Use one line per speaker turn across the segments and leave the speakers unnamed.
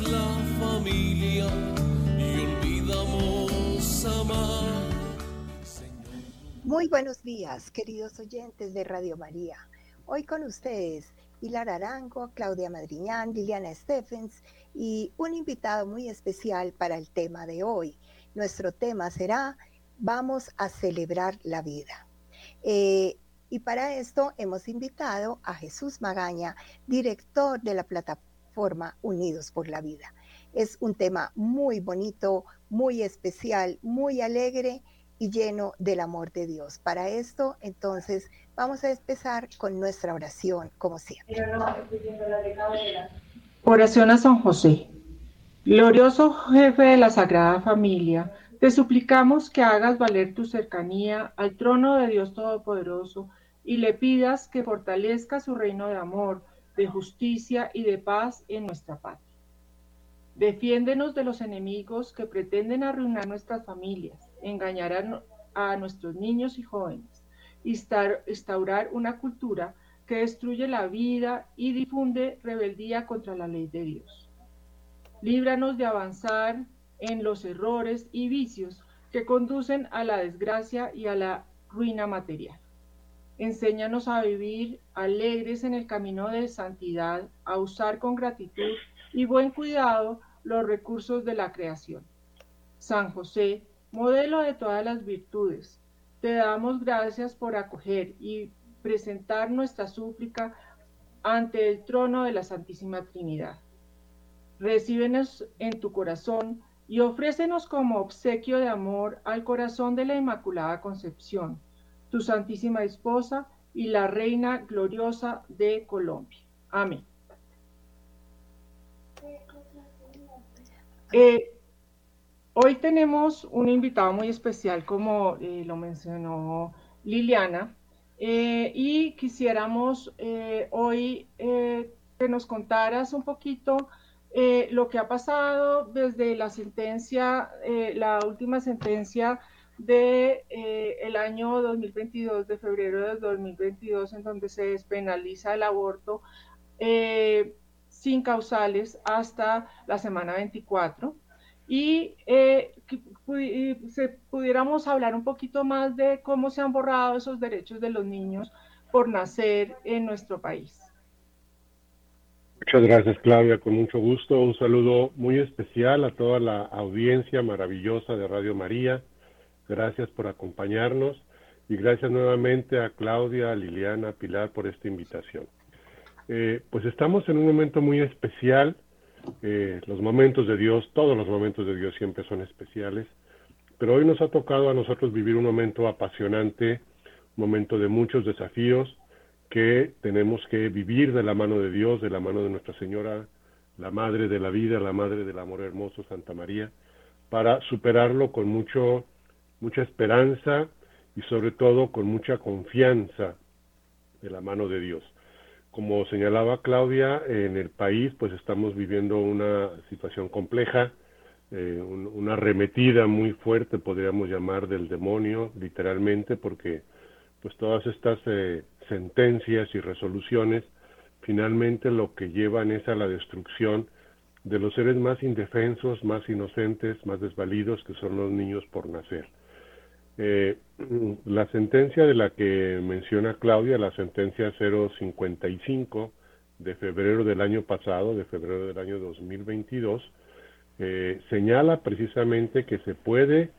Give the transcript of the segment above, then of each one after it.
la familia y olvidamos amar.
Muy buenos días, queridos oyentes de Radio María. Hoy con ustedes Pilar Arango, Claudia Madriñán, Liliana Stephens y un invitado muy especial para el tema de hoy. Nuestro tema será Vamos a celebrar la vida. Eh, y para esto hemos invitado a Jesús Magaña, director de la plataforma Unidos por la Vida. Es un tema muy bonito, muy especial, muy alegre y lleno del amor de Dios. Para esto, entonces, vamos a empezar con nuestra oración, como siempre.
Oración a San José. Glorioso jefe de la Sagrada Familia, te suplicamos que hagas valer tu cercanía al trono de Dios Todopoderoso y le pidas que fortalezca su reino de amor, de justicia y de paz en nuestra patria. Defiéndenos de los enemigos que pretenden arruinar nuestras familias, engañar a, nuestros niños y jóvenes, instaurar una cultura que destruye la vida y difunde rebeldía contra la ley de Dios. Líbranos de avanzar en los errores y vicios que conducen a la desgracia y a la ruina material. Enséñanos a vivir alegres en el camino de santidad, a usar con gratitud y buen cuidado los recursos de la creación. San José, modelo de todas las virtudes, te damos gracias por acoger y presentar nuestra súplica ante el trono de la Santísima Trinidad. Recíbenos en tu corazón y ofrécenos como obsequio de amor al corazón de la Inmaculada Concepción, tu Santísima Esposa y la Reina gloriosa de Colombia. Amén. Eh, hoy tenemos un invitado muy especial, como eh, lo mencionó Liliana, eh, y quisiéramos hoy que nos contaras un poquito lo que ha pasado desde la sentencia, la última sentencia de eh, el año 2022, de febrero de 2022, en donde se despenaliza el aborto eh, sin causales hasta la semana 24. Y eh, que pudi- se, pudiéramos hablar un poquito más de cómo se han borrado esos derechos de los niños por nacer en nuestro país.
Muchas gracias, Claudia, con mucho gusto. Un saludo muy especial a toda la audiencia maravillosa de Radio María. Gracias por acompañarnos y gracias nuevamente a Claudia, a Liliana, a Pilar por esta invitación. Eh, pues estamos en un momento muy especial. Eh, los momentos de Dios, todos los momentos de Dios siempre son especiales, pero hoy nos ha tocado a nosotros vivir un momento apasionante, un momento de muchos desafíos, que tenemos que vivir de la mano de Dios, de la mano de Nuestra Señora, la Madre de la Vida, la Madre del Amor Hermoso, Santa María, para superarlo con mucho, mucha esperanza y sobre todo con mucha confianza de la mano de Dios. Como señalaba Claudia, en el país pues estamos viviendo una situación compleja, eh, un, una arremetida muy fuerte, podríamos llamar, del demonio, literalmente, porque pues todas estas eh, sentencias y resoluciones finalmente lo que llevan es a la destrucción de los seres más indefensos, más inocentes, más desvalidos, que son los niños por nacer. Eh, la sentencia de la que menciona Claudia, la sentencia 055 de febrero del año pasado, de febrero del año 2022, eh, señala precisamente que se puede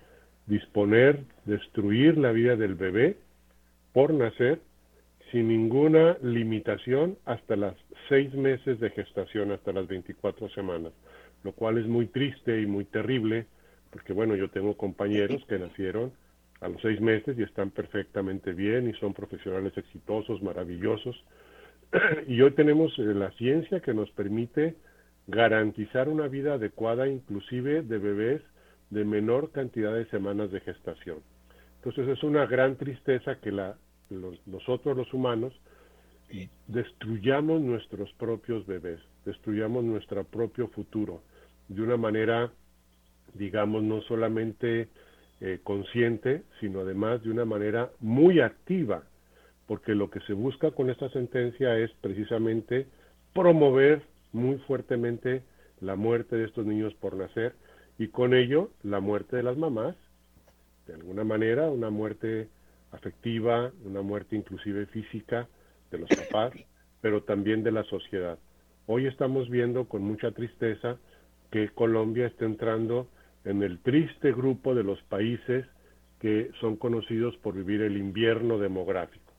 disponer, destruir la vida del bebé por nacer sin ninguna limitación hasta las seis meses de gestación, hasta las 24 semanas, lo cual es muy triste y muy terrible, porque bueno, yo tengo compañeros que nacieron a los seis meses y están perfectamente bien y son profesionales exitosos, maravillosos. y hoy tenemos eh, la ciencia que nos permite garantizar una vida adecuada, inclusive de bebés de menor cantidad de semanas de gestación. Entonces es una gran tristeza que la, nosotros los humanos destruyamos nuestros propios bebés, destruyamos nuestro propio futuro de una manera, digamos, no solamente eh, consciente, sino además de una manera muy activa, porque lo que se busca con esta sentencia es precisamente promover muy fuertemente la muerte de estos niños por nacer y con ello la muerte de las mamás, de alguna manera una muerte afectiva, una muerte inclusive física de los papás, pero también de la sociedad. Hoy estamos viendo con mucha tristeza que Colombia está entrando en el triste grupo de los países que son conocidos por vivir el invierno demográfico.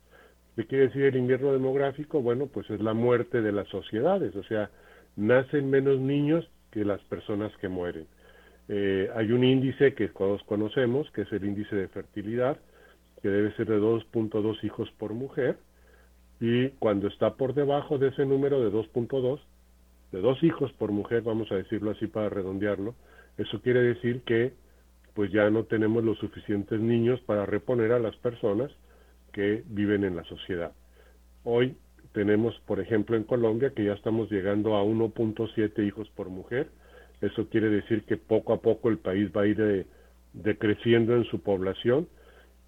¿Qué quiere decir el invierno demográfico? Bueno, pues es la muerte de las sociedades, o sea, nacen menos niños que las personas que mueren. Eh, hay un índice que todos conocemos, que es el índice de fertilidad, que debe ser de 2.2 hijos por mujer, y cuando está por debajo de ese número de 2.2, de dos hijos por mujer, vamos a decirlo así para redondearlo, eso quiere decir que pues ya no tenemos los suficientes niños para reponer a las personas que viven en la sociedad. Hoy tenemos, por ejemplo, en Colombia que ya estamos llegando a 1.7 hijos por mujer, eso quiere decir que poco a poco el país va a ir decreciendo en su población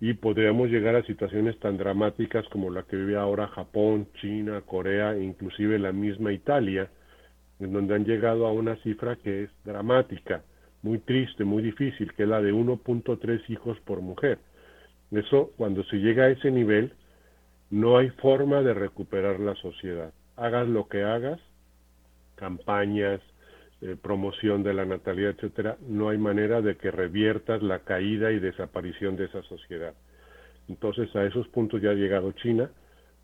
y podríamos llegar a situaciones tan dramáticas como la que vive ahora Japón, China, Corea e inclusive la misma Italia, en donde han llegado a una cifra que es dramática, muy triste, muy difícil, que es la de 1.3 hijos por mujer. Eso, cuando se llega a ese nivel, no hay forma de recuperar la sociedad. Hagas lo que hagas, campañas, eh, promoción de la natalidad, etcétera, no hay manera de que reviertas la caída y desaparición de esa sociedad. Entonces, a esos puntos ya ha llegado China.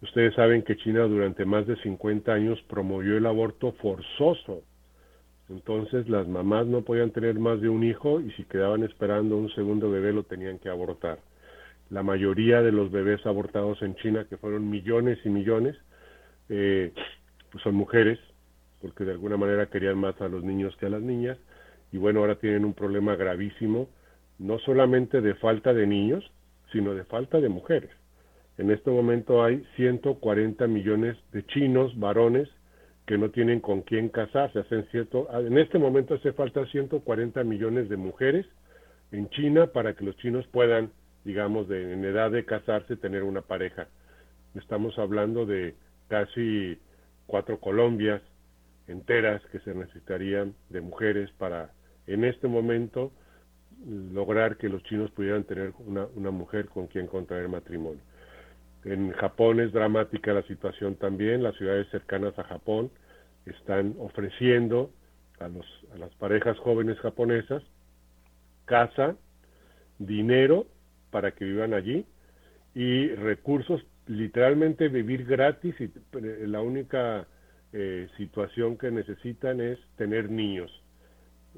Ustedes saben que China durante más de 50 años promovió el aborto forzoso. Entonces, las mamás no podían tener más de un hijo y si quedaban esperando un segundo bebé lo tenían que abortar. La mayoría de los bebés abortados en China, que fueron millones y millones, eh, pues son mujeres porque de alguna manera querían más a los niños que a las niñas, y bueno, ahora tienen un problema gravísimo, no solamente de falta de niños, sino de falta de mujeres. En este momento hay 140 millones de chinos, varones, que no tienen con quién casarse. Hacen cierto, en este momento hace falta 140 millones de mujeres en China para que los chinos puedan, digamos, de, en edad de casarse, tener una pareja. Estamos hablando de casi cuatro Colombias, enteras que se necesitarían de mujeres para en este momento lograr que los chinos pudieran tener una, una mujer con quien contraer matrimonio. En Japón es dramática la situación también, las ciudades cercanas a Japón están ofreciendo a, los, a las parejas jóvenes japonesas casa, dinero para que vivan allí y recursos, literalmente vivir gratis y eh, la única eh, situación que necesitan es tener niños.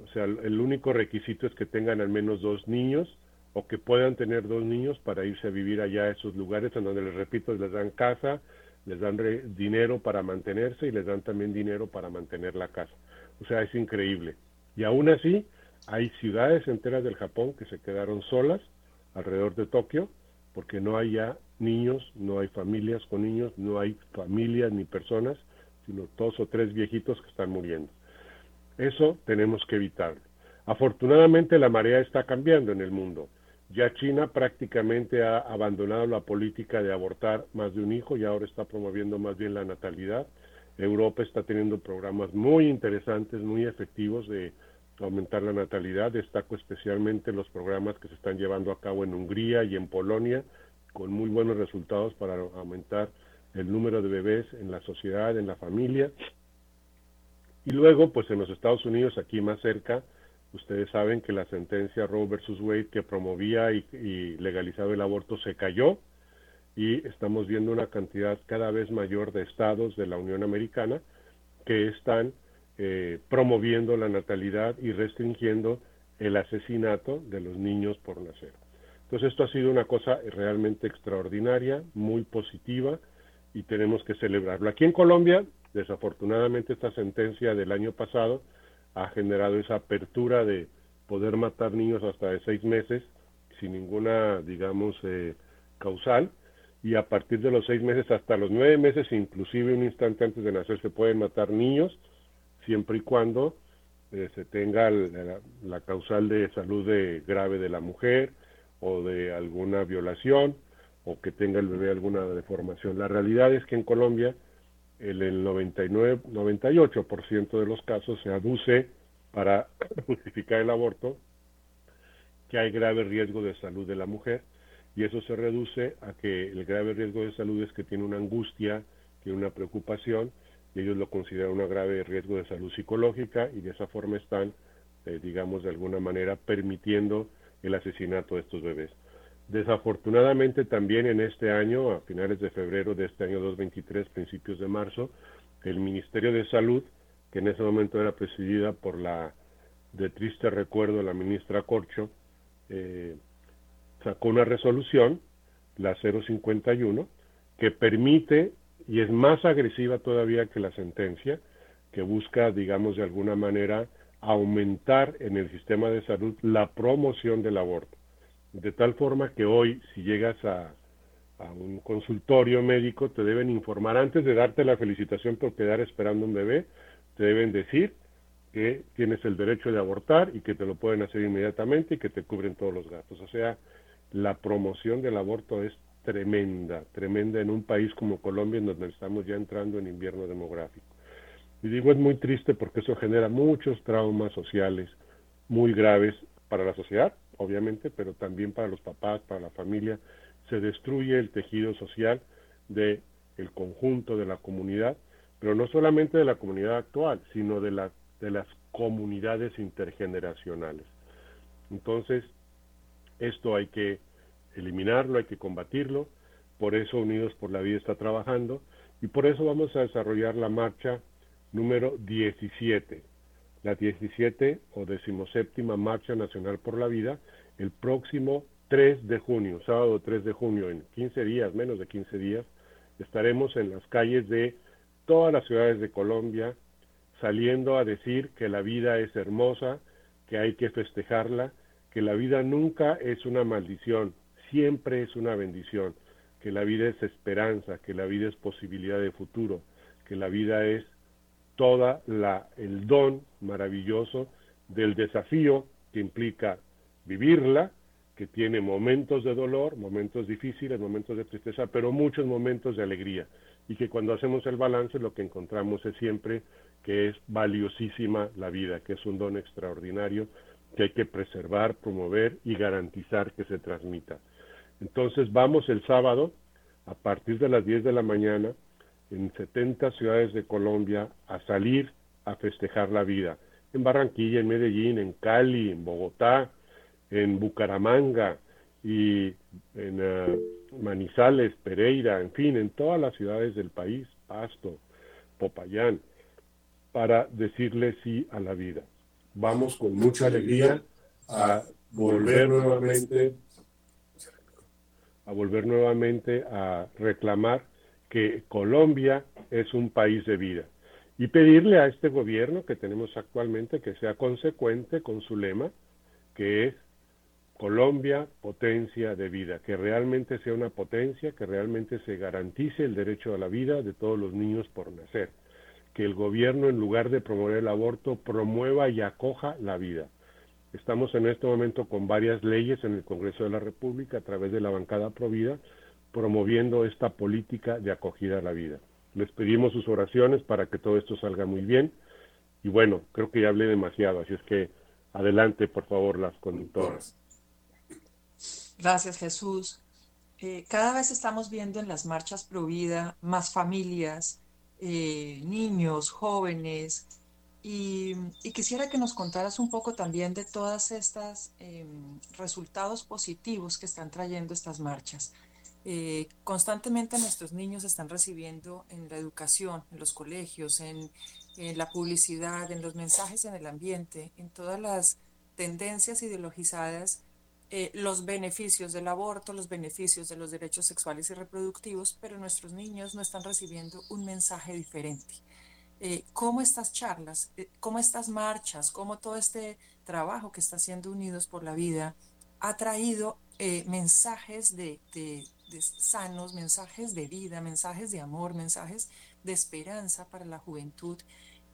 O sea, el único requisito es que tengan al menos dos niños o que puedan tener dos niños para irse a vivir allá a esos lugares en donde, les repito, les dan casa, les dan dinero para mantenerse y les dan también dinero para mantener la casa. O sea, es increíble. Y aún así, hay ciudades enteras del Japón que se quedaron solas alrededor de Tokio porque no hay ya niños, no hay familias con niños, no hay familias ni personas sino dos o tres viejitos que están muriendo. Eso tenemos que evitarlo. Afortunadamente la marea está cambiando en el mundo. Ya China prácticamente ha abandonado la política de abortar más de un hijo y ahora está promoviendo más bien la natalidad. Europa está teniendo programas muy interesantes, muy efectivos de aumentar la natalidad. Destaco especialmente los programas que se están llevando a cabo en Hungría y en Polonia, con muy buenos resultados para aumentar el número de bebés en la sociedad, en la familia. Y luego, pues en los Estados Unidos, aquí más cerca, ustedes saben que la sentencia Roe versus Wade que promovía y, legalizaba el aborto se cayó y estamos viendo una cantidad cada vez mayor de estados de la Unión Americana que están eh, promoviendo la natalidad y restringiendo el asesinato de los niños por nacer. Entonces esto ha sido una cosa realmente extraordinaria, muy positiva y tenemos que celebrarlo. Aquí en Colombia, desafortunadamente esta sentencia del año pasado ha generado esa apertura de poder matar niños hasta de seis meses sin ninguna, digamos, eh, causal y a partir de los seis meses hasta los nueve meses, inclusive un instante antes de nacer, se pueden matar niños siempre y cuando eh, se tenga la, causal de salud de, grave de la mujer o de alguna violación o que tenga el bebé alguna deformación. La realidad es que en Colombia el, el 99, 98% de los casos se aduce para justificar el aborto que hay grave riesgo de salud de la mujer y eso se reduce a que el grave riesgo de salud es que tiene una angustia, tiene una preocupación y ellos lo consideran un grave riesgo de salud psicológica y de esa forma están, eh, digamos, de alguna manera permitiendo el asesinato de estos bebés. Desafortunadamente también en este año, a finales de febrero de este año 2023, principios de marzo, el Ministerio de Salud, que en ese momento era presidida por la de triste recuerdo la ministra Corcho, eh, sacó una resolución, la 051, que permite y es más agresiva todavía que la sentencia, que busca, digamos, de alguna manera aumentar en el sistema de salud la promoción del aborto. De tal forma que hoy, si llegas a, un consultorio médico, te deben informar antes de darte la felicitación por quedar esperando un bebé, te deben decir que tienes el derecho de abortar y que te lo pueden hacer inmediatamente y que te cubren todos los gastos. O sea, la promoción del aborto es tremenda, tremenda en un país como Colombia, en donde estamos ya entrando en invierno demográfico. Y digo, es muy triste porque eso genera muchos traumas sociales muy graves para la sociedad, obviamente, pero también para los papás, para la familia. Se destruye el tejido social de el conjunto de la comunidad, pero no solamente de la comunidad actual, sino de, la, de las comunidades intergeneracionales. Entonces, esto hay que eliminarlo, hay que combatirlo, por eso Unidos por la Vida está trabajando y por eso vamos a desarrollar la marcha número 17, la 17 o decimoséptima Marcha Nacional por la Vida, el próximo 3 de junio, sábado 3 de junio, en 15 días, menos de 15 días, estaremos en las calles de todas las ciudades de Colombia, saliendo a decir que la vida es hermosa, que hay que festejarla, que la vida nunca es una maldición, siempre es una bendición, que la vida es esperanza, que la vida es posibilidad de futuro, que la vida es toda la el don maravilloso del desafío que implica vivirla, que tiene momentos de dolor, momentos difíciles, momentos de tristeza, pero muchos momentos de alegría y que cuando hacemos el balance lo que encontramos es siempre que es valiosísima la vida, que es un don extraordinario que hay que preservar, promover y garantizar que se transmita. Entonces vamos el sábado a partir de las 10 de la mañana en 70 ciudades de Colombia a salir a festejar la vida. En Barranquilla, en Medellín, en Cali, en Bogotá, en Bucaramanga y en eh, Manizales, Pereira, en fin, en todas las ciudades del país, Pasto, Popayán, para decirle sí a la vida. Vamos con mucha alegría a volver nuevamente a volver nuevamente a reclamar que Colombia es un país de vida y pedirle a este gobierno que tenemos actualmente que sea consecuente con su lema, que es Colombia, potencia de vida, que realmente sea una potencia, que realmente se garantice el derecho a la vida de todos los niños por nacer, que el gobierno en lugar de promover el aborto promueva y acoja la vida. Estamos en este momento con varias leyes en el Congreso de la República a través de la bancada Provida promoviendo esta política de acogida a la vida. Les pedimos sus oraciones para que todo esto salga muy bien. Y bueno, creo que ya hablé demasiado, así es que adelante, por favor, las conductoras.
Gracias, Jesús. Eh, cada vez estamos viendo en las marchas Provida más familias, eh, niños, jóvenes, y, quisiera que nos contaras un poco también de todas estas em, resultados positivos que están trayendo estas marchas. Eh, constantemente nuestros niños están recibiendo en la educación, en los colegios, en, la publicidad, en los mensajes en el ambiente, en todas las tendencias ideologizadas, eh, los beneficios del aborto, los beneficios de los derechos sexuales y reproductivos, pero nuestros niños no están recibiendo un mensaje diferente. Eh, cómo estas charlas, cómo estas marchas, cómo todo este trabajo que está haciendo Unidos por la Vida ha traído mensajes de, sanos, mensajes de vida, mensajes de amor, mensajes de esperanza para la juventud.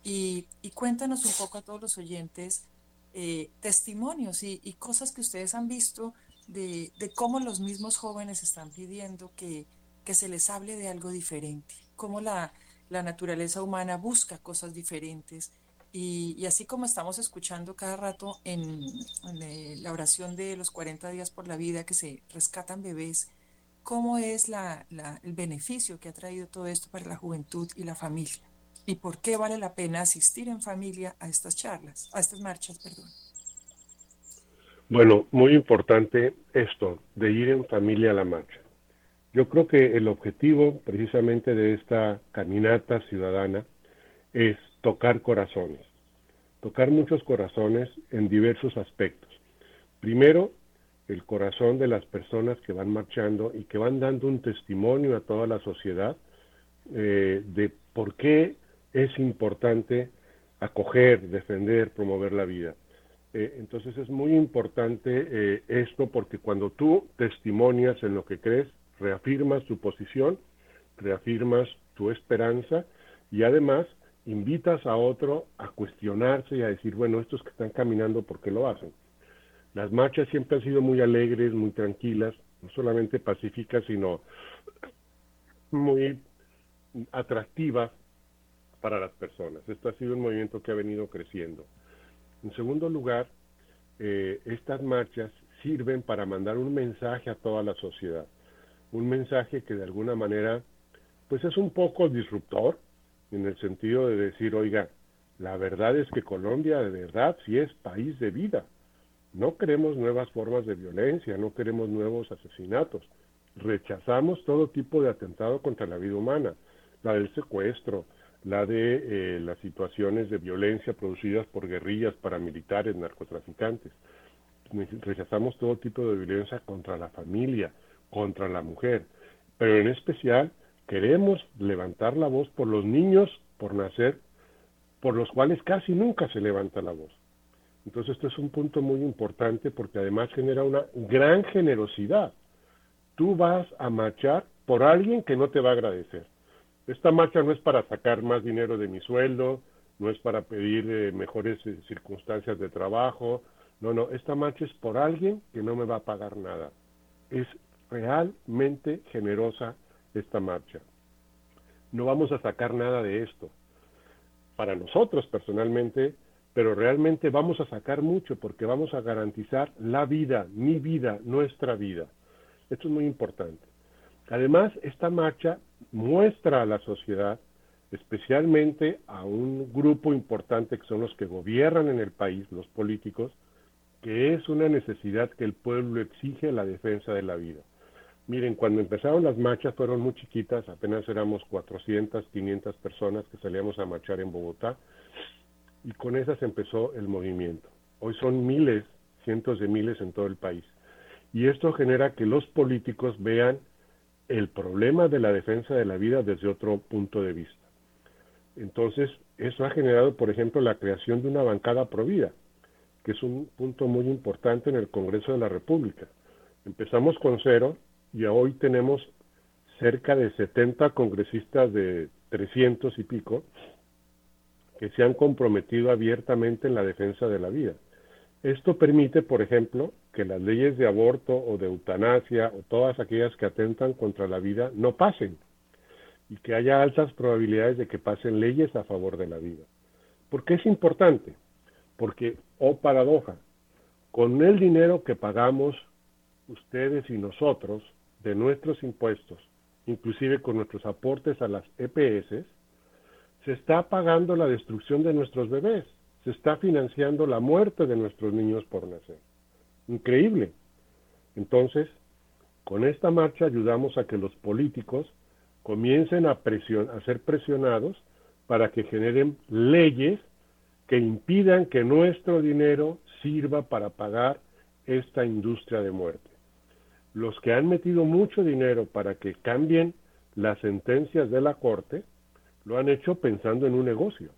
Y, cuéntanos un poco a todos los oyentes eh, testimonios y, cosas que ustedes han visto de, cómo los mismos jóvenes están pidiendo que, se les hable de algo diferente, cómo la, la naturaleza humana busca cosas diferentes. Y, así como estamos escuchando cada rato en, eh, la oración de los 40 días por la vida que se rescatan bebés, cómo es la, el beneficio que ha traído todo esto para la juventud y la familia y por qué vale la pena asistir en familia a estas charlas, a estas marchas, perdón.
Bueno, muy importante esto de ir en familia a la marcha. Yo creo que el objetivo precisamente de esta caminata ciudadana es tocar corazones, tocar muchos corazones en diversos aspectos. Primero, el corazón de las personas que van marchando y que van dando un testimonio a toda la sociedad eh, de por qué es importante acoger, defender, promover la vida. Eh, entonces es muy importante eh, esto porque cuando tú testimonias en lo que crees, reafirmas tu posición, reafirmas tu esperanza y además invitas a otro a cuestionarse y a decir, bueno, estos que están caminando, ¿por qué lo hacen? Las marchas siempre han sido muy alegres, muy tranquilas, no solamente pacíficas, sino muy atractivas para las personas. Esto ha sido un movimiento que ha venido creciendo. En segundo lugar, eh, estas marchas sirven para mandar un mensaje a toda la sociedad, un mensaje que de alguna manera, pues es un poco disruptor, en el sentido de decir, oiga, la verdad es que Colombia de verdad sí es país de vida, no queremos nuevas formas de violencia, no queremos nuevos asesinatos. Rechazamos todo tipo de atentado contra la vida humana, la del secuestro, la de eh, las situaciones de violencia producidas por guerrillas paramilitares, narcotraficantes. Rechazamos todo tipo de violencia contra la familia, contra la mujer, pero en especial queremos levantar la voz por los niños por nacer, por los cuales casi nunca se levanta la voz. Entonces, esto es un punto muy importante porque además genera una gran generosidad. Tú vas a marchar por alguien que no te va a agradecer. Esta marcha no es para sacar más dinero de mi sueldo, no es para pedir eh, mejores eh, circunstancias de trabajo. No, no, esta marcha es por alguien que no me va a pagar nada. Es realmente generosa esta marcha. No vamos a sacar nada de esto. Para nosotros personalmente, pero realmente vamos a sacar mucho porque vamos a garantizar la vida, mi vida, nuestra vida. Esto es muy importante. Además, esta marcha muestra a la sociedad, especialmente a un grupo importante que son los que gobiernan en el país, los políticos, que es una necesidad que el pueblo exige la defensa de la vida. Miren, cuando empezaron las marchas fueron muy chiquitas, apenas éramos 400, 500 personas que salíamos a marchar en Bogotá, y con esas empezó el movimiento. Hoy son miles, cientos de miles en todo el país. Y esto genera que los políticos vean el problema de la defensa de la vida desde otro punto de vista. Entonces, eso ha generado, por ejemplo, la creación de una bancada provida, que es un punto muy importante en el Congreso de la República. Empezamos con cero y hoy tenemos cerca de 70 congresistas de 300 y pico que se han comprometido abiertamente en la defensa de la vida. Esto permite, por ejemplo, que las leyes de aborto o de eutanasia o todas aquellas que atentan contra la vida no pasen y que haya altas probabilidades de que pasen leyes a favor de la vida. ¿Por qué es importante? Porque, oh paradoja, con el dinero que pagamos ustedes y nosotros de nuestros impuestos, inclusive con nuestros aportes a las EPS, se está pagando la destrucción de nuestros bebés, se está financiando la muerte de nuestros niños por nacer. Increíble. Entonces, Con esta marcha ayudamos a que los políticos comiencen a, a ser presionados para que generen leyes que impidan que nuestro dinero sirva para pagar esta industria de muerte. Los que han metido mucho dinero para que cambien las sentencias de la Corte, lo han hecho pensando en un negocio.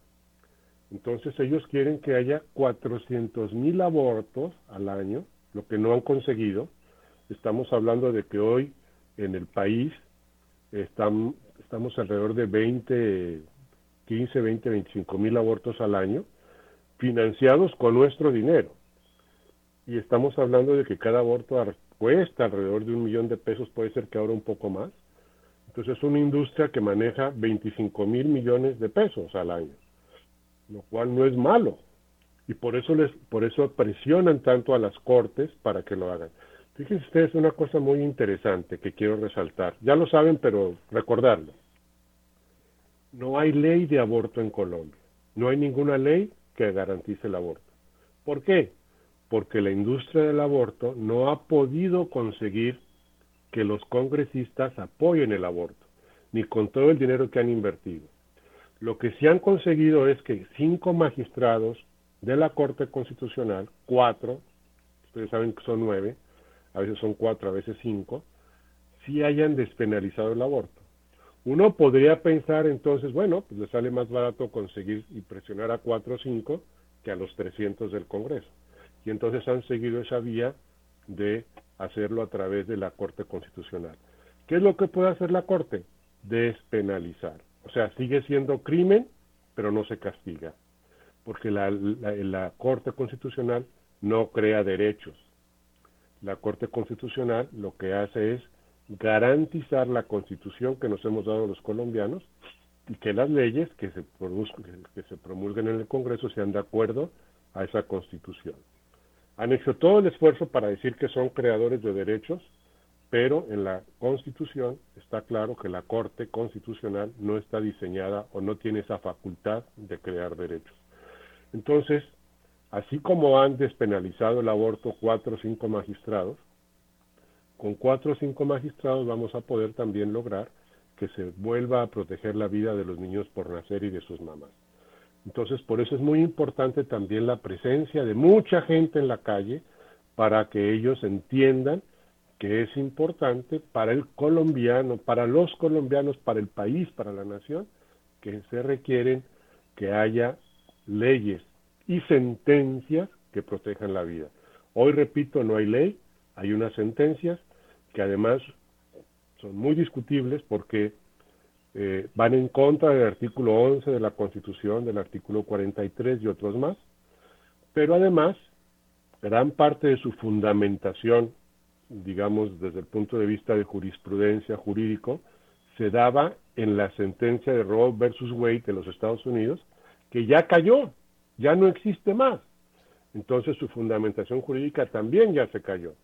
Entonces ellos quieren que haya 400 mil abortos al año, lo que no han conseguido. Estamos hablando de que hoy en el país están, estamos alrededor de 20, 15, 20, 25 mil abortos al año, financiados con nuestro dinero. Y estamos hablando de que cada aborto cuesta alrededor de un millón de pesos, puede ser que ahora un poco más. Entonces es una industria que maneja 25 mil millones de pesos al año lo cual no es malo. Y por eso, les, por eso presionan tanto a las cortes para que lo hagan. Fíjense ustedes una cosa muy interesante que quiero resaltar. Ya lo saben, pero recordarlo. No hay ley de aborto en Colombia. No hay ninguna ley que garantice el aborto. ¿Por qué? Porque la industria del aborto no ha podido conseguir que los congresistas apoyen el aborto, ni con todo el dinero que han invertido. Lo que sí han conseguido es que cinco magistrados de la Corte Constitucional, cuatro, ustedes saben que son nueve, a veces son cuatro, a veces cinco, sí hayan despenalizado el aborto. Uno podría pensar entonces, bueno, pues le sale más barato conseguir y presionar a cuatro o cinco que a los 300 del Congreso. Y entonces han seguido esa vía de hacerlo a través de la Corte Constitucional. ¿Qué es lo que puede hacer la Corte? Despenalizar. O sea, sigue siendo crimen, pero no se castiga, porque la, la, Corte Constitucional no crea derechos. La Corte Constitucional lo que hace es garantizar la constitución que nos hemos dado los colombianos y que las leyes que se, que se promulguen en el Congreso sean de acuerdo a esa constitución. Han hecho todo el esfuerzo para decir que son creadores de derechos, pero en la Constitución está claro que la Corte Constitucional no está diseñada o no tiene esa facultad de crear derechos. Entonces, así como han despenalizado el aborto cuatro o cinco magistrados, con cuatro o cinco magistrados vamos a poder también lograr que se vuelva a proteger la vida de los niños por nacer y de sus mamás. Entonces, por eso es muy importante también la presencia de mucha gente en la calle para que ellos entiendan que es importante para el colombiano, para los colombianos, para el país, para la nación, que se requieren que haya leyes y sentencias que protejan la vida. Hoy, repito, no hay ley, hay unas sentencias que además son muy discutibles porque eh, van en contra del artículo 11 de la Constitución, del artículo 43 y otros más, pero además gran parte de su fundamentación digamos, desde el punto de vista de jurisprudencia jurídico, se daba en la sentencia de Roe versus Wade de los Estados Unidos, que ya cayó, ya no existe más. Entonces su fundamentación jurídica también ya se cayó.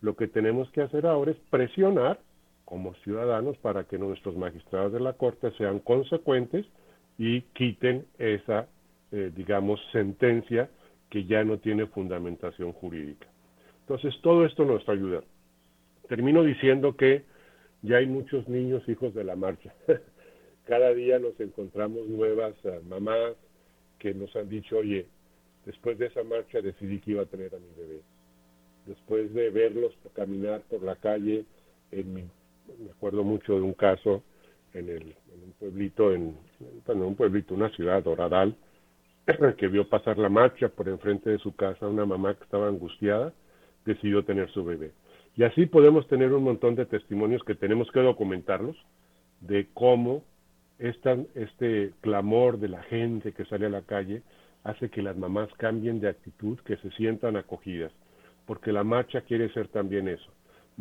Lo que tenemos que hacer ahora es presionar como ciudadanos para que nuestros magistrados de la Corte sean consecuentes y quiten esa, eh, digamos, sentencia que ya no tiene fundamentación jurídica. Entonces, todo esto nos ayuda. Termino diciendo que ya hay muchos niños hijos de la marcha. Cada día nos encontramos nuevas eh, mamás que nos han dicho, oye, después de esa marcha decidí que iba a tener a mi bebé. Después de verlos caminar por la calle, en me acuerdo mucho de un caso en, el, un pueblito, en, en un pueblito, una ciudad, Doradal, que vio pasar la marcha por enfrente de su casa una mamá que estaba angustiada decidió tener su bebé. Y así podemos tener un montón de testimonios que tenemos que documentarlos de cómo este clamor de la gente que sale a la calle hace que las mamás cambien de actitud, que se sientan acogidas, porque la marcha quiere ser también eso,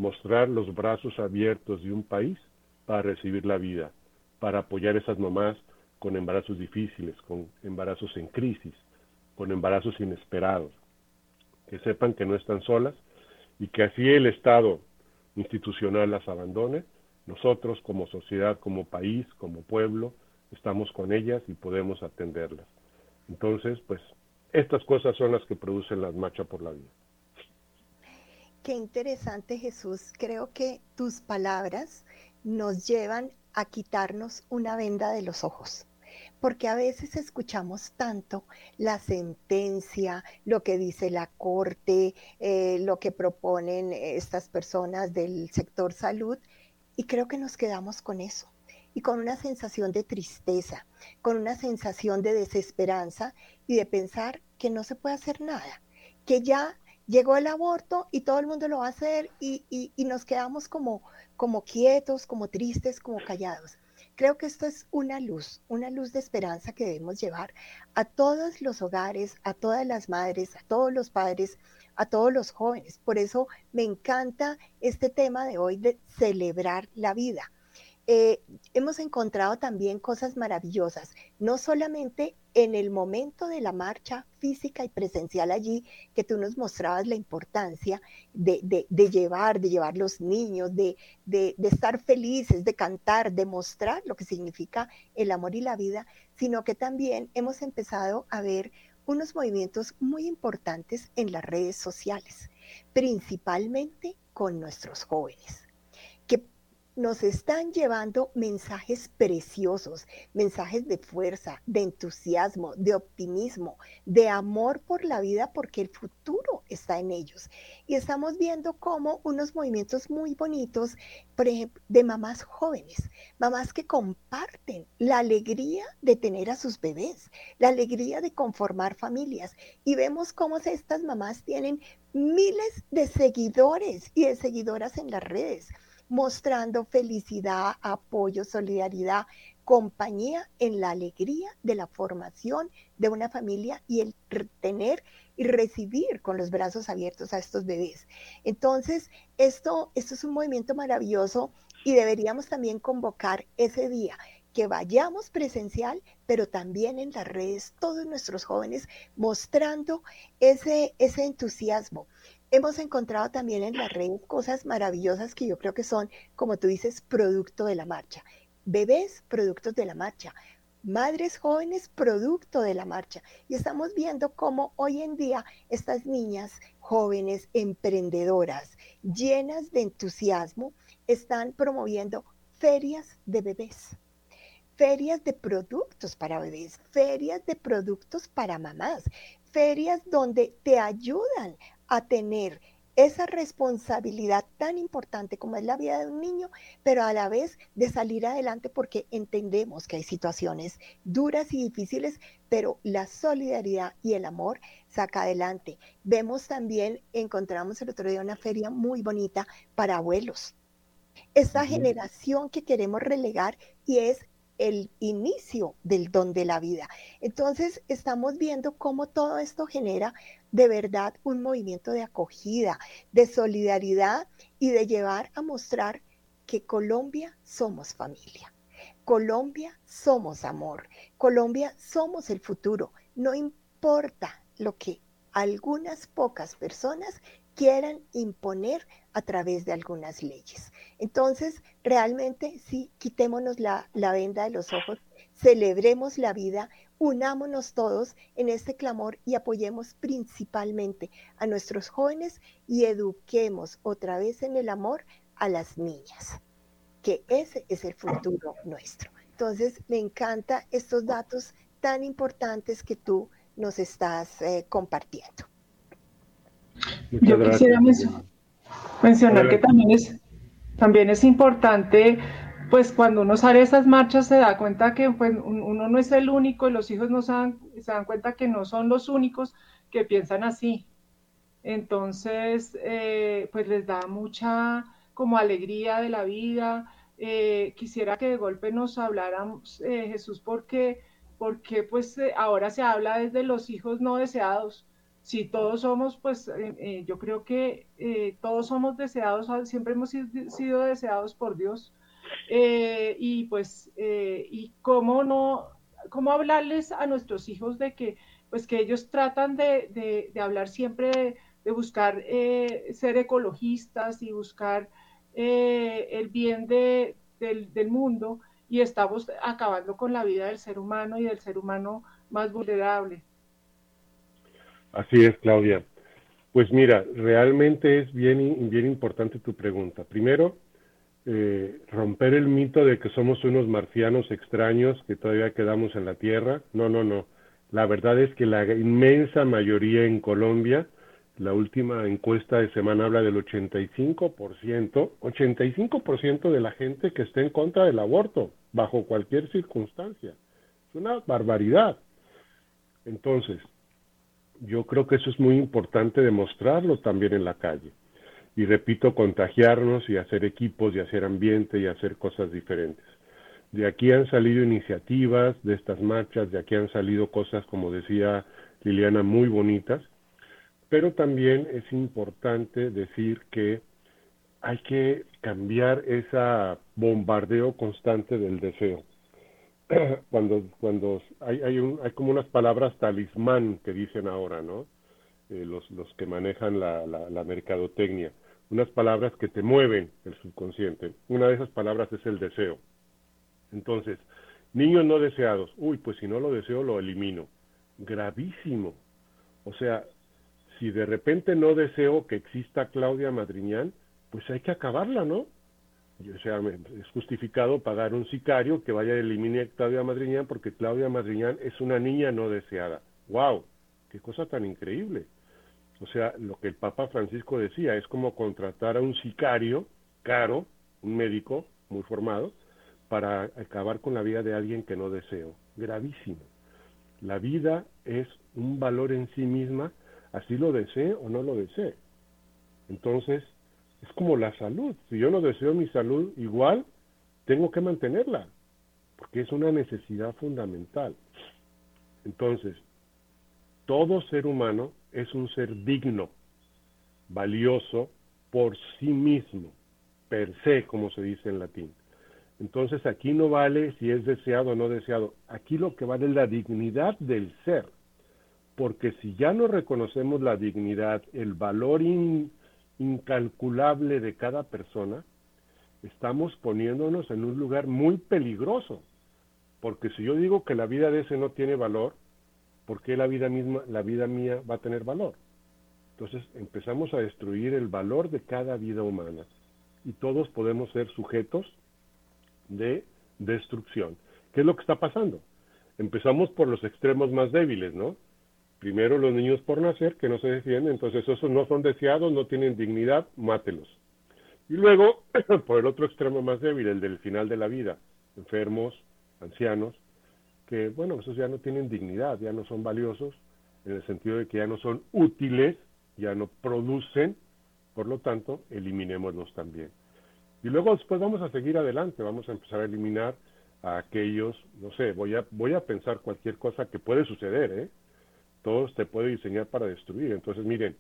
mostrar los brazos abiertos de un país para recibir la vida, para apoyar a esas mamás con embarazos difíciles, con embarazos en crisis, con embarazos inesperados, que sepan que no están solas y que así el Estado institucional las abandone, nosotros como sociedad, como país, como pueblo, estamos con ellas y podemos atenderlas. Entonces, pues, estas cosas son las que producen la marcha por la vida.
Qué interesante Jesús. Creo que tus palabras nos llevan a quitarnos una venda de los ojos porque a veces escuchamos tanto la sentencia, lo que dice la corte, eh, lo que proponen estas personas del sector salud, y creo que nos quedamos con eso y con una sensación de tristeza, con una sensación de desesperanza y de pensar que no se puede hacer nada, que ya llegó el aborto y todo el mundo lo va a hacer y, y nos quedamos como, como quietos, como tristes, como callados. Creo que esto es una luz, una luz de esperanza que debemos llevar a todos los hogares, a todas las madres, a todos los padres, a todos los jóvenes. Por eso me encanta este tema de hoy de celebrar la vida. Eh, hemos encontrado también cosas maravillosas, no solamente en el momento de la marcha física y presencial allí, que tú nos mostrabas la importancia de, llevar, de llevar los niños, de, de, estar felices, de cantar, de mostrar lo que significa el amor y la vida, sino que también hemos empezado a ver unos movimientos muy importantes en las redes sociales, principalmente con nuestros jóvenes nos están llevando mensajes preciosos, mensajes de fuerza, de entusiasmo, de optimismo, de amor por la vida, porque el futuro está en ellos. Y estamos viendo cómo unos movimientos muy bonitos, de mamás jóvenes, mamás que comparten la alegría de tener a sus bebés, la alegría de conformar familias. Y vemos cómo estas mamás tienen miles de seguidores y de seguidoras en las redes mostrando felicidad, apoyo, solidaridad, compañía en la alegría de la formación de una familia y el tener y recibir con los brazos abiertos a estos bebés. Entonces, esto, esto es un movimiento maravilloso y deberíamos también convocar ese día que vayamos presencial, pero también en las redes, todos nuestros jóvenes mostrando ese, ese entusiasmo, hemos encontrado también en la red cosas maravillosas que yo creo que son, como tú dices, producto de la marcha. Bebés, productos de la marcha. Madres jóvenes, producto de la marcha. Y estamos viendo cómo hoy en día estas niñas jóvenes, emprendedoras, llenas de entusiasmo, están promoviendo ferias de bebés ferias de productos para bebés, ferias de productos para mamás, ferias donde te ayudan a tener esa responsabilidad tan importante como es la vida de un niño, pero a la vez de salir adelante porque entendemos que hay situaciones duras y difíciles, pero la solidaridad y el amor saca adelante. Vemos también, encontramos el otro día una feria muy bonita para abuelos. Esta generación que queremos relegar y es el inicio del don de la vida. Entonces, estamos viendo cómo todo esto genera de verdad un movimiento de acogida, de solidaridad y de llevar a mostrar que Colombia somos familia. Colombia somos amor. Colombia somos el futuro. No importa lo que algunas pocas personas quieran imponer a través de algunas leyes. Entonces, realmente sí, quitémonos la, venda de los ojos, celebremos la vida, unámonos todos en este clamor y apoyemos principalmente a nuestros jóvenes y eduquemos otra vez en el amor a las niñas, que ese es el futuro nuestro. Entonces, me encanta estos datos tan importantes que tú nos estás eh, compartiendo.
Yo quisiera mencionar que también es, también es importante, pues cuando uno sale a esas marchas se da cuenta que pues, uno no es el único y los hijos no se dan, se dan cuenta que no son los únicos que piensan así. Entonces, eh, pues les da mucha como alegría de la vida. Eh, quisiera que de golpe nos habláramos, eh, Jesús, porque, porque pues ahora se habla desde los hijos no deseados si todos somos, pues eh, eh, yo creo que eh, todos somos deseados, siempre hemos sido deseados por Dios. y pues, y cómo no, cómo hablarles a nuestros hijos de que, pues que ellos tratan de, hablar siempre, de, buscar ser ecologistas y buscar el bien del, del mundo y estamos acabando con la vida del ser humano y del ser humano más vulnerable.
Así es, Claudia. Pues mira, realmente es bien, bien importante tu pregunta. Primero, eh, romper el mito de que somos unos marcianos extraños que todavía quedamos en la Tierra. No, no, no. La verdad es que la inmensa mayoría en Colombia, la última encuesta de semana habla del 85%, 85% de la gente que está en contra del aborto, bajo cualquier circunstancia. Es una barbaridad. Entonces, yo creo que eso es muy importante demostrarlo también en la calle. Y repito, contagiarnos y hacer equipos y hacer ambiente y hacer cosas diferentes. De aquí han salido iniciativas de estas marchas, de aquí han salido cosas, como decía Liliana, muy bonitas, pero también es importante decir que hay que cambiar ese bombardeo constante del deseo. cuando cuando hay, hay, un, hay como unas palabras talismán que dicen ahora, ¿no? Eh, los, los que manejan la, la, la, mercadotecnia, unas palabras que te mueven el subconsciente. Una de esas palabras es el deseo. Entonces, niños no deseados, uy, pues si no lo deseo, lo elimino. Gravísimo. O sea, si de repente no deseo que exista Claudia Madriñán, pues hay que acabarla, ¿no? O sea, es justificado pagar un sicario que vaya a eliminar a Claudia Madriñán porque Claudia Madriñán es una niña no deseada. ¡Wow! ¡Qué cosa tan increíble! O sea, lo que el Papa Francisco decía es como contratar a un sicario caro, un médico muy formado, para acabar con la vida de alguien que no deseo. Gravísimo. La vida es un valor en sí misma, así lo desee o no lo desee. Entonces, es como la salud. Si yo no deseo mi salud, igual tengo que mantenerla, porque es una necesidad fundamental. Entonces, todo ser humano es un ser digno, valioso por sí mismo, per se, como se dice en latín. Entonces aquí no vale si es deseado o no deseado, aquí lo que vale es la dignidad del ser, porque si ya no reconocemos la dignidad, el valor in, incalculable de cada persona, estamos poniéndonos en un lugar muy peligroso. Porque si yo digo que la vida de ese no tiene valor, ¿por qué la vida misma, la vida mía va a tener valor? Entonces empezamos a destruir el valor de cada vida humana y todos podemos ser sujetos de destrucción. ¿Qué es lo que está pasando? Empezamos por los extremos más débiles, ¿no? Primero los niños por nacer, que no se defienden, entonces esos no son deseados, no tienen dignidad, mátelos. Y luego, por el otro extremo más débil, el del final de la vida, enfermos, ancianos, que bueno, esos ya no tienen dignidad, ya no son valiosos, en el sentido de que ya no son útiles, ya no producen, por lo tanto, eliminémoslos también. Y luego después vamos a seguir adelante, vamos a empezar a eliminar a aquellos, no sé, voy a, voy a pensar cualquier cosa que puede suceder, ¿eh? Todo se puede diseñar para destruir. Entonces, miren,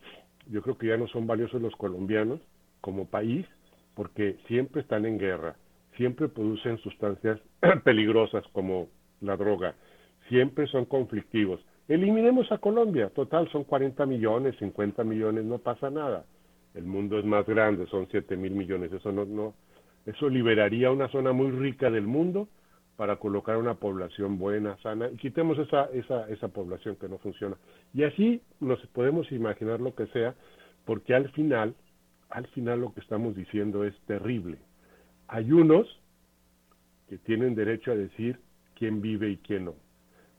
yo creo que ya no son valiosos los colombianos como país porque siempre están en guerra, siempre producen sustancias peligrosas como la droga, siempre son conflictivos. Eliminemos a Colombia, total son 40 millones, 50 millones, no pasa nada. El mundo es más grande, son 7 mil millones, eso no, no, eso liberaría una zona muy rica del mundo para colocar una población buena, sana, y quitemos esa, esa, esa población que no funciona. Y así nos podemos imaginar lo que sea, porque al final, al final lo que estamos diciendo es terrible. Hay unos que tienen derecho a decir quién vive y quién no,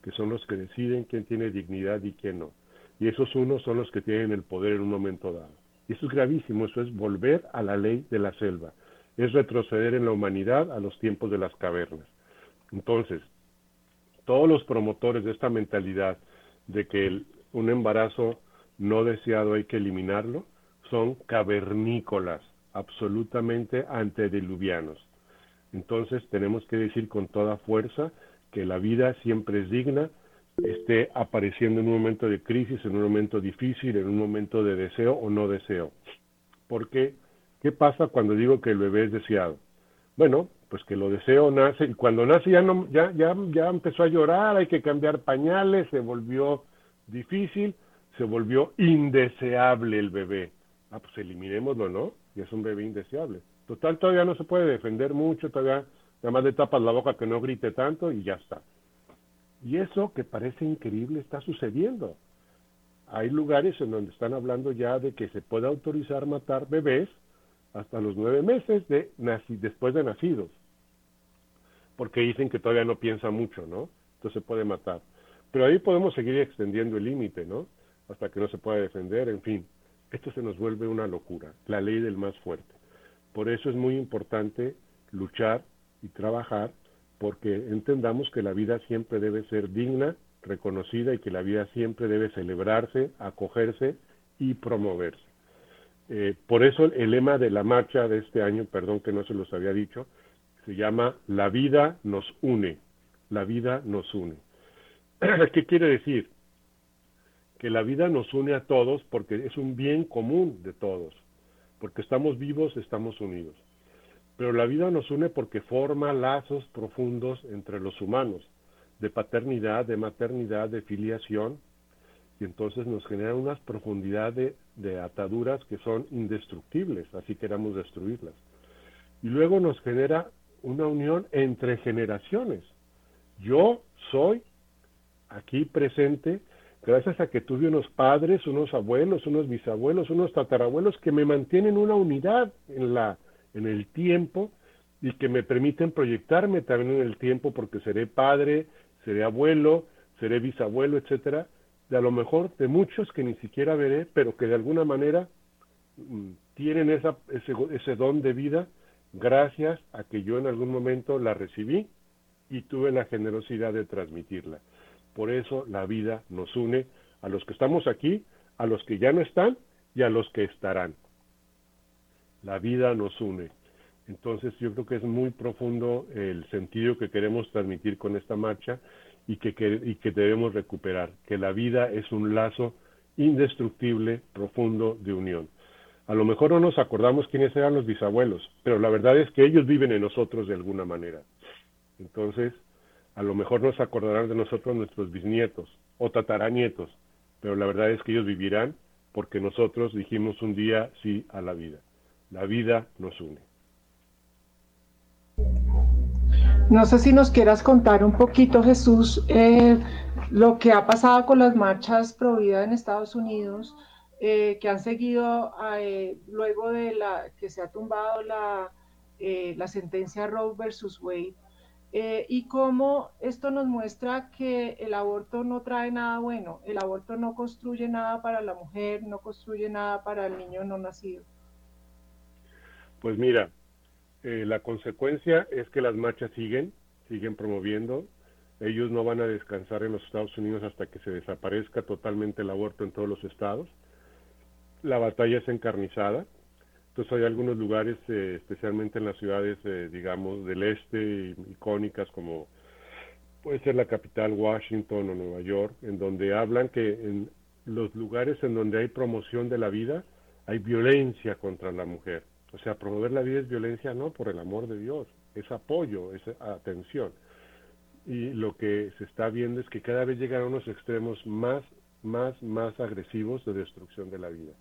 que son los que deciden quién tiene dignidad y quién no. Y esos unos son los que tienen el poder en un momento dado. Y eso es gravísimo, eso es volver a la ley de la selva, es retroceder en la humanidad a los tiempos de las cavernas. Entonces, todos los promotores de esta mentalidad de que un embarazo no deseado hay que eliminarlo, son cavernícolas, absolutamente antediluvianos. Entonces tenemos que decir con toda fuerza que la vida siempre es digna, esté apareciendo en un momento de crisis, en un momento difícil, en un momento de deseo o no deseo. Porque, ¿qué pasa cuando digo que el bebé es deseado? Bueno, pues que lo deseo nace y cuando nace ya no ya ya ya empezó a llorar, hay que cambiar pañales, se volvió difícil, se volvió indeseable el bebé. Ah, pues eliminémoslo, ¿no? Y es un bebé indeseable. Total todavía no se puede defender mucho, todavía nada más le tapas la boca que no grite tanto y ya está. Y eso que parece increíble está sucediendo. hay lugares en donde están hablando ya de que se puede autorizar matar bebés hasta los nueve meses de después de nacidos, porque dicen que todavía no piensa mucho, ¿no? Entonces puede matar. Pero ahí podemos seguir extendiendo el límite, ¿no? Hasta que no se pueda defender, en fin. Esto se nos vuelve una locura, la ley del más fuerte. Por eso es muy importante luchar y trabajar porque entendamos que la vida siempre debe ser digna, reconocida y que la vida siempre debe celebrarse, acogerse y promoverse. Eh, por eso el lema de la marcha de este año, perdón que no se los había dicho, se llama La vida nos une. La vida nos une. ¿Qué quiere decir? Que la vida nos une a todos porque es un bien común de todos. Porque estamos vivos, estamos unidos. Pero la vida nos une porque forma lazos profundos entre los humanos, de paternidad, de maternidad, de filiación, y entonces nos genera unas profundidades de, ataduras que son indestructibles, así queramos destruirlas. Y luego nos genera una unión entre generaciones. Yo soy aquí presente gracias a que tuve unos padres, unos abuelos, unos bisabuelos, unos tatarabuelos que me mantienen una unidad en la en el tiempo y que me permiten proyectarme también en el tiempo porque seré padre, seré abuelo, seré bisabuelo, etcétera, de a lo mejor de muchos que ni siquiera veré, pero que de alguna manera mm, tienen esa, ese, ese don de vida gracias a que yo en algún momento la recibí y tuve la generosidad de transmitirla. Por eso la vida nos une a los que estamos aquí, a los que ya no están y a los que estarán. La vida nos une. Entonces yo creo que es muy profundo el sentido que queremos transmitir con esta marcha y que, y que debemos recuperar, que la vida es un lazo indestructible, profundo de unión. A lo mejor no nos acordamos quiénes eran los bisabuelos, pero la verdad es que ellos viven en nosotros de alguna manera. Entonces, a lo mejor nos acordarán de nosotros nuestros bisnietos o tataranietos, pero la verdad es que ellos vivirán porque nosotros dijimos un día sí a la vida. La vida nos une.
No sé si nos quieras contar un poquito, Jesús, eh, lo que ha pasado con las marchas pro vida en Estados Unidos, eh, que han seguido eh, luego de la que se ha tumbado la, la sentencia Roe versus Wade, y cómo esto nos muestra que el aborto no trae nada bueno, el aborto no construye nada para la mujer, no construye nada para el niño no nacido.
Pues mira, eh, la consecuencia es que las marchas siguen, siguen promoviendo. Ellos no van a descansar en los Estados Unidos hasta que se desaparezca totalmente el aborto en todos los estados. La batalla es encarnizada. Entonces hay algunos lugares, eh, especialmente en las ciudades, eh, digamos, del este, icónicas como puede ser la capital Washington o Nueva York, en donde hablan que en los lugares en donde hay promoción de la vida hay violencia contra la mujer o sea, promover la vida es violencia no por el amor de Dios, es apoyo, es atención. Y lo que se está viendo es que cada vez llegan a unos extremos más, más, más agresivos de destrucción de la vida.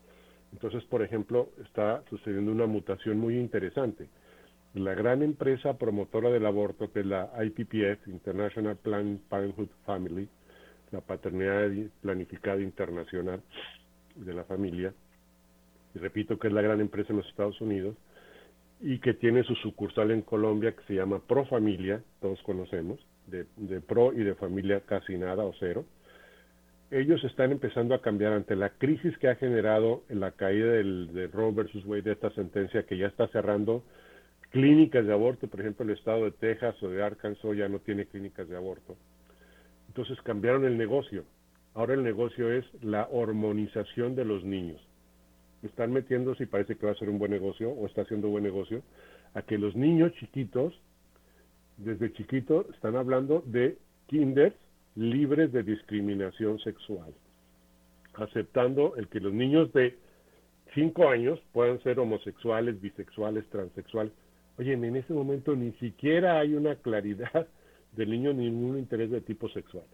Entonces, por ejemplo, está sucediendo una mutación muy interesante. La gran empresa promotora del aborto, que es la IPPF, International Planned Parenthood Family, la paternidad planificada internacional de la familia, y repito que es la gran empresa en los Estados Unidos, y que tiene su sucursal en Colombia que se llama Pro Familia, todos conocemos, de, Pro y de familia casi nada o cero. Ellos están empezando a cambiar ante la crisis que ha generado en la caída del, de Roe versus Wade, de esta sentencia que ya está cerrando clínicas de aborto, por ejemplo, el estado de Texas o de Arkansas ya no tiene clínicas de aborto. Entonces cambiaron el negocio. Ahora el negocio es la hormonización de los niños están metiendo, si parece que va a ser un buen negocio o está haciendo buen negocio, a que los niños chiquitos, desde chiquitos, están hablando de kinders libres de discriminación sexual, aceptando el que los niños de 5 años puedan ser homosexuales, bisexuales, transexuales. Oye, en ese momento ni siquiera hay una claridad del niño, ningún interés de tipo sexual.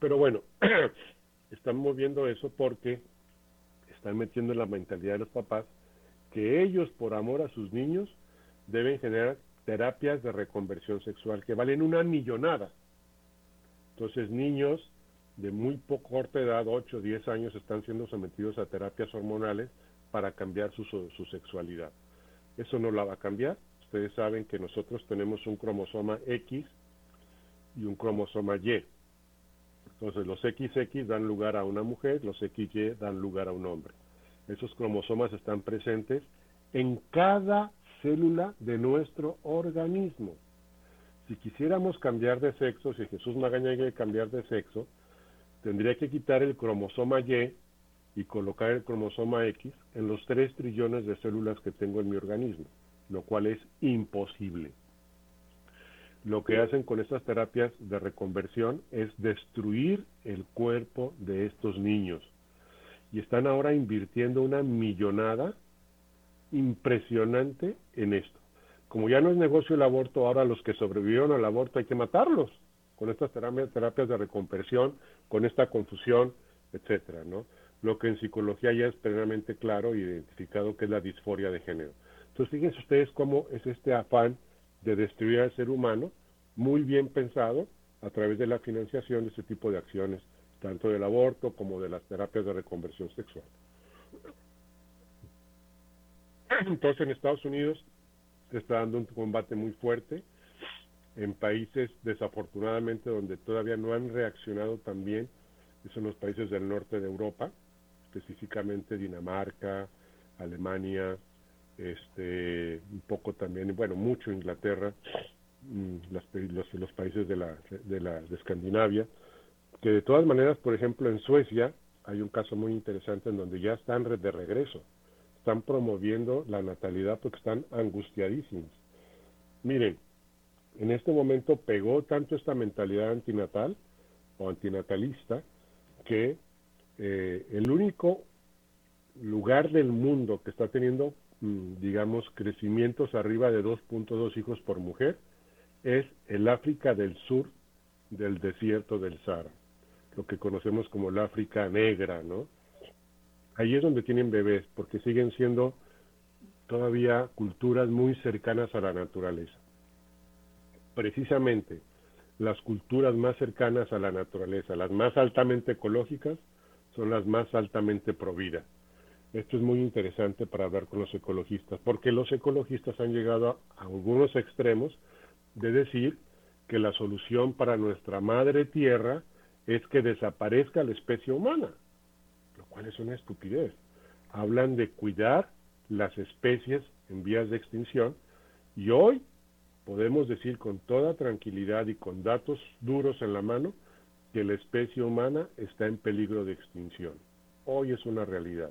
Pero bueno, estamos viendo eso porque están metiendo en la mentalidad de los papás que ellos, por amor a sus niños, deben generar terapias de reconversión sexual que valen una millonada. Entonces, niños de muy poco corta edad, 8 o 10 años, están siendo sometidos a terapias hormonales para cambiar su, su sexualidad. Eso no la va a cambiar. Ustedes saben que nosotros tenemos un cromosoma X y un cromosoma Y. Entonces los XX dan lugar a una mujer, los XY dan lugar a un hombre. Esos cromosomas están presentes en cada célula de nuestro organismo. Si quisiéramos cambiar de sexo, si Jesús Magaña quiere cambiar de sexo, tendría que quitar el cromosoma Y y colocar el cromosoma X en los 3 trillones de células que tengo en mi organismo, lo cual es imposible. Lo que hacen con estas terapias de reconversión es destruir el cuerpo de estos niños. Y están ahora invirtiendo una millonada impresionante en esto. Como ya no es negocio el aborto, ahora los que sobrevivieron al aborto hay que matarlos con estas terapias, de reconversión, con esta confusión, etcétera, ¿no? Lo que en psicología ya es plenamente claro y identificado que es la disforia de género. Entonces, fíjense ustedes cómo es este afán de destruir al ser humano, muy bien pensado a través de la financiación de este tipo de acciones, tanto del aborto como de las terapias de reconversión sexual. Entonces, en Estados Unidos se está dando un combate muy fuerte en países desafortunadamente donde todavía no han reaccionado tan bien, son los países del norte de Europa, específicamente Dinamarca, Alemania, este, un poco también, bueno, mucho Inglaterra, mm, los, países de la, de la de Escandinavia, que de todas maneras, por ejemplo, en Suecia hay un caso muy interesante en donde ya están de regreso, están promoviendo la natalidad porque están angustiadísimos. Miren, en este momento pegó tanto esta mentalidad antinatal o antinatalista que eh, el único lugar del mundo que está teniendo, digamos, crecimientos arriba de 2.2 hijos por mujer es el África del sur del desierto del Sahara, lo que conocemos como el África negra, ¿no? Ahí es donde tienen bebés, porque siguen siendo todavía culturas muy cercanas a la naturaleza precisamente las culturas más cercanas a la naturaleza, las más altamente ecológicas, son las más altamente providas. Esto es muy interesante para hablar con los ecologistas, porque los ecologistas han llegado a, algunos extremos de decir que la solución para nuestra madre tierra es que desaparezca la especie humana, lo cual es una estupidez. Hablan de cuidar las especies en vías de extinción y hoy podemos decir con toda tranquilidad y con datos duros en la mano que la especie humana está en peligro de extinción. Hoy es una realidad.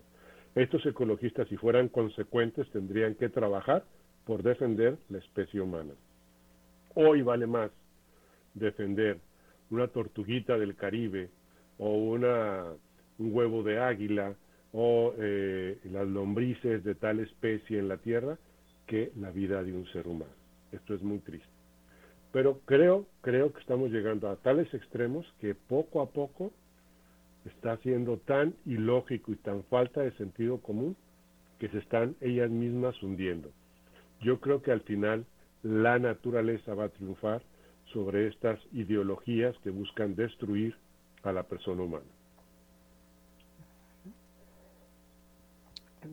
Estos ecologistas, si fueran consecuentes, tendrían que trabajar por defender la especie humana. Hoy vale más defender una tortuguita del Caribe o una, un huevo de águila o eh, las lombrices de tal especie en la Tierra que la vida de un ser humano. Esto es muy triste. Pero creo, creo que estamos llegando a tales extremos que poco a poco está siendo tan ilógico y tan falta de sentido común que se están ellas mismas hundiendo. Yo creo que al final la naturaleza va a triunfar sobre estas ideologías que buscan destruir a la persona humana.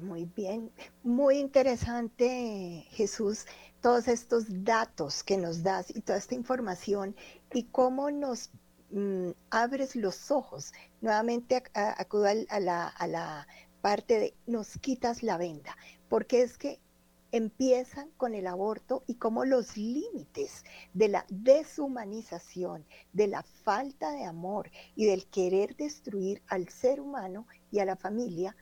Muy bien, muy interesante Jesús todos estos datos que nos das y toda esta información y cómo nos mm, abres los ojos. Nuevamente acudo a, la, a la parte de nos quitas la venda, porque es que empiezan con el aborto y cómo los límites de la deshumanización, de la falta de amor y del querer destruir al ser humano y a la familia,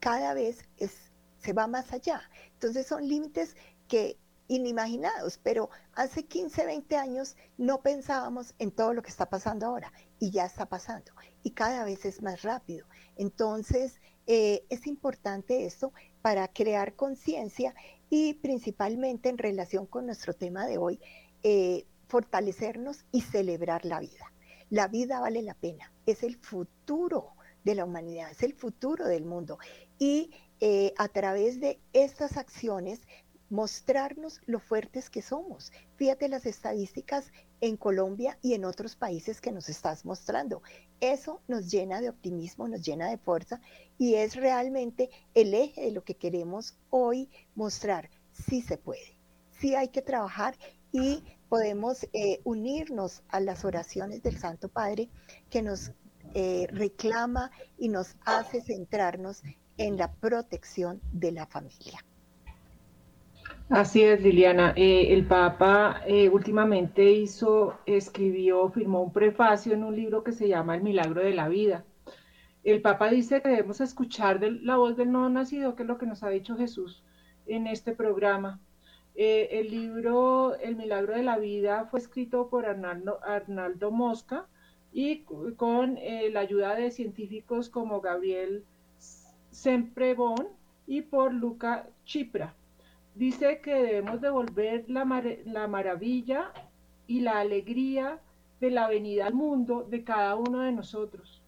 cada vez es, se va más allá. Entonces son límites que inimaginados, pero hace 15, 20 años no pensábamos en todo lo que está pasando ahora y ya está pasando y cada vez es más rápido. Entonces, eh, es importante esto para crear conciencia y principalmente en relación con nuestro tema de hoy, eh, fortalecernos y celebrar la vida. La vida vale la pena, es el futuro de la humanidad, es el futuro del mundo. Y eh, a través de estas acciones mostrarnos lo fuertes que somos. Fíjate las estadísticas en Colombia y en otros países que nos estás mostrando. Eso nos llena de optimismo, nos llena de fuerza y es realmente el eje de lo que queremos hoy mostrar. Sí se puede, sí hay que trabajar y podemos eh, unirnos a las oraciones del Santo Padre que nos eh, reclama y nos hace centrarnos en la protección de la familia.
Así es, Liliana. Eh, el Papa eh, últimamente hizo, escribió, firmó un prefacio en un libro que se llama El Milagro de la Vida. El Papa dice que debemos escuchar la voz del no nacido, que es lo que nos ha dicho Jesús en este programa. Eh, el libro El Milagro de la Vida fue escrito por Arnaldo, Arnaldo Mosca y con la ayuda de científicos como Gabriel Semprebon y por Luca Chipra dice que debemos devolver la, la maravilla y la alegría de la venida al mundo de cada uno de nosotros.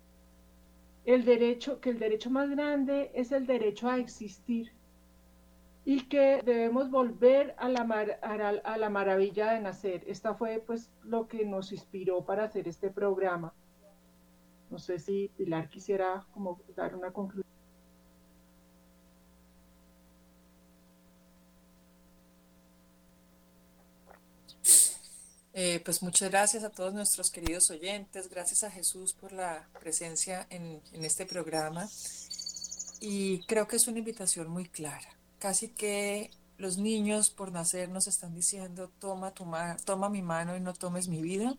El derecho, que el derecho más grande es el derecho a existir y que debemos volver a la, a la maravilla de nacer. Esta fue pues lo que nos inspiró para hacer este programa. No sé si Pilar quisiera como dar una conclusión.
Eh, pues muchas gracias a todos nuestros queridos oyentes, gracias a Jesús por la presencia en, este programa y creo que es una invitación muy clara. Casi que los niños por nacer nos están diciendo, toma, tu toma mi mano y no tomes mi vida.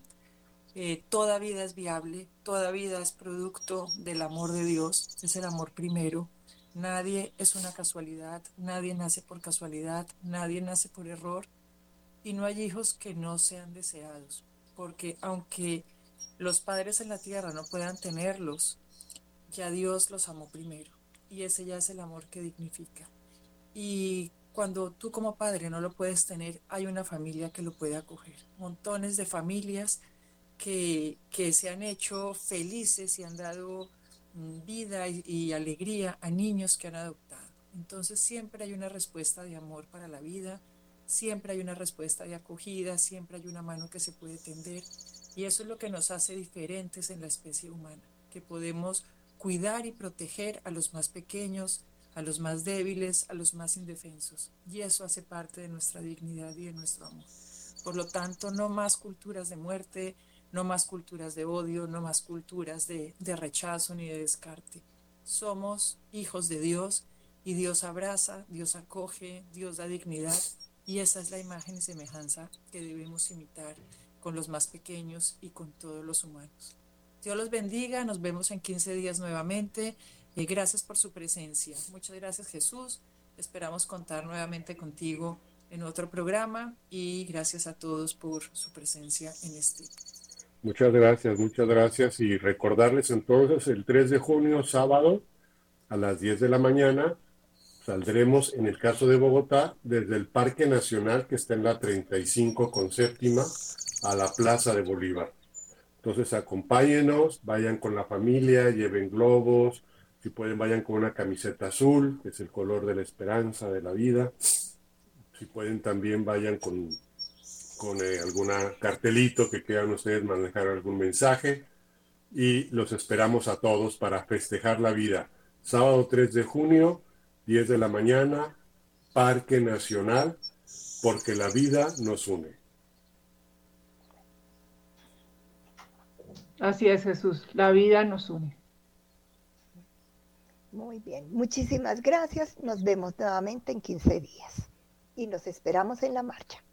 Eh, toda vida es viable, toda vida es producto del amor de Dios, es el amor primero. Nadie es una casualidad, nadie nace por casualidad, nadie nace por error y no hay hijos que no sean deseados, porque aunque los padres en la tierra no puedan tenerlos, ya Dios los amó primero y ese ya es el amor que dignifica. Y cuando tú como padre no lo puedes tener, hay una familia que lo puede acoger. Montones de familias que, que se han hecho felices y han dado mm, vida y, y alegría a niños que han adoptado. Entonces siempre hay una respuesta de amor para la vida, siempre hay una respuesta de acogida, siempre hay una mano que se puede tender y eso es lo que nos hace diferentes en la especie humana, que podemos cuidar y proteger a los más pequeños, a los más débiles, a los más indefensos y eso hace parte de nuestra dignidad y de nuestro amor. Por lo tanto, no más culturas de muerte, no más culturas de odio, no más culturas de, de rechazo ni de descarte. Somos hijos de Dios y Dios abraza, Dios acoge, Dios da dignidad y esa es la imagen y semejanza que debemos imitar con los más pequeños y con todos los humanos. Dios los bendiga, nos vemos en 15 días nuevamente. y gracias por su presencia. Muchas gracias Jesús. Esperamos contar nuevamente contigo en otro programa y gracias a todos por su presencia en este.
Muchas gracias, muchas gracias y recordarles entonces el 3 de junio, sábado, a las 10 de la mañana, Saldremos, en el caso de Bogotá, desde el Parque Nacional, que está en la 35 con séptima, a la Plaza de Bolívar. Entonces acompáñenos, vayan con la familia, lleven globos, si pueden vayan con una camiseta azul, que es el color de la esperanza, de la vida. Si pueden también vayan con, con eh, algún cartelito que quieran ustedes manejar algún mensaje. Y los esperamos a todos para festejar la vida. Sábado 3 de junio, 10 de la mañana, Parque Nacional, porque la vida nos une.
Así es, Jesús, la vida nos une.
Muy bien, muchísimas gracias. Nos vemos nuevamente en 15 días y nos esperamos en la marcha.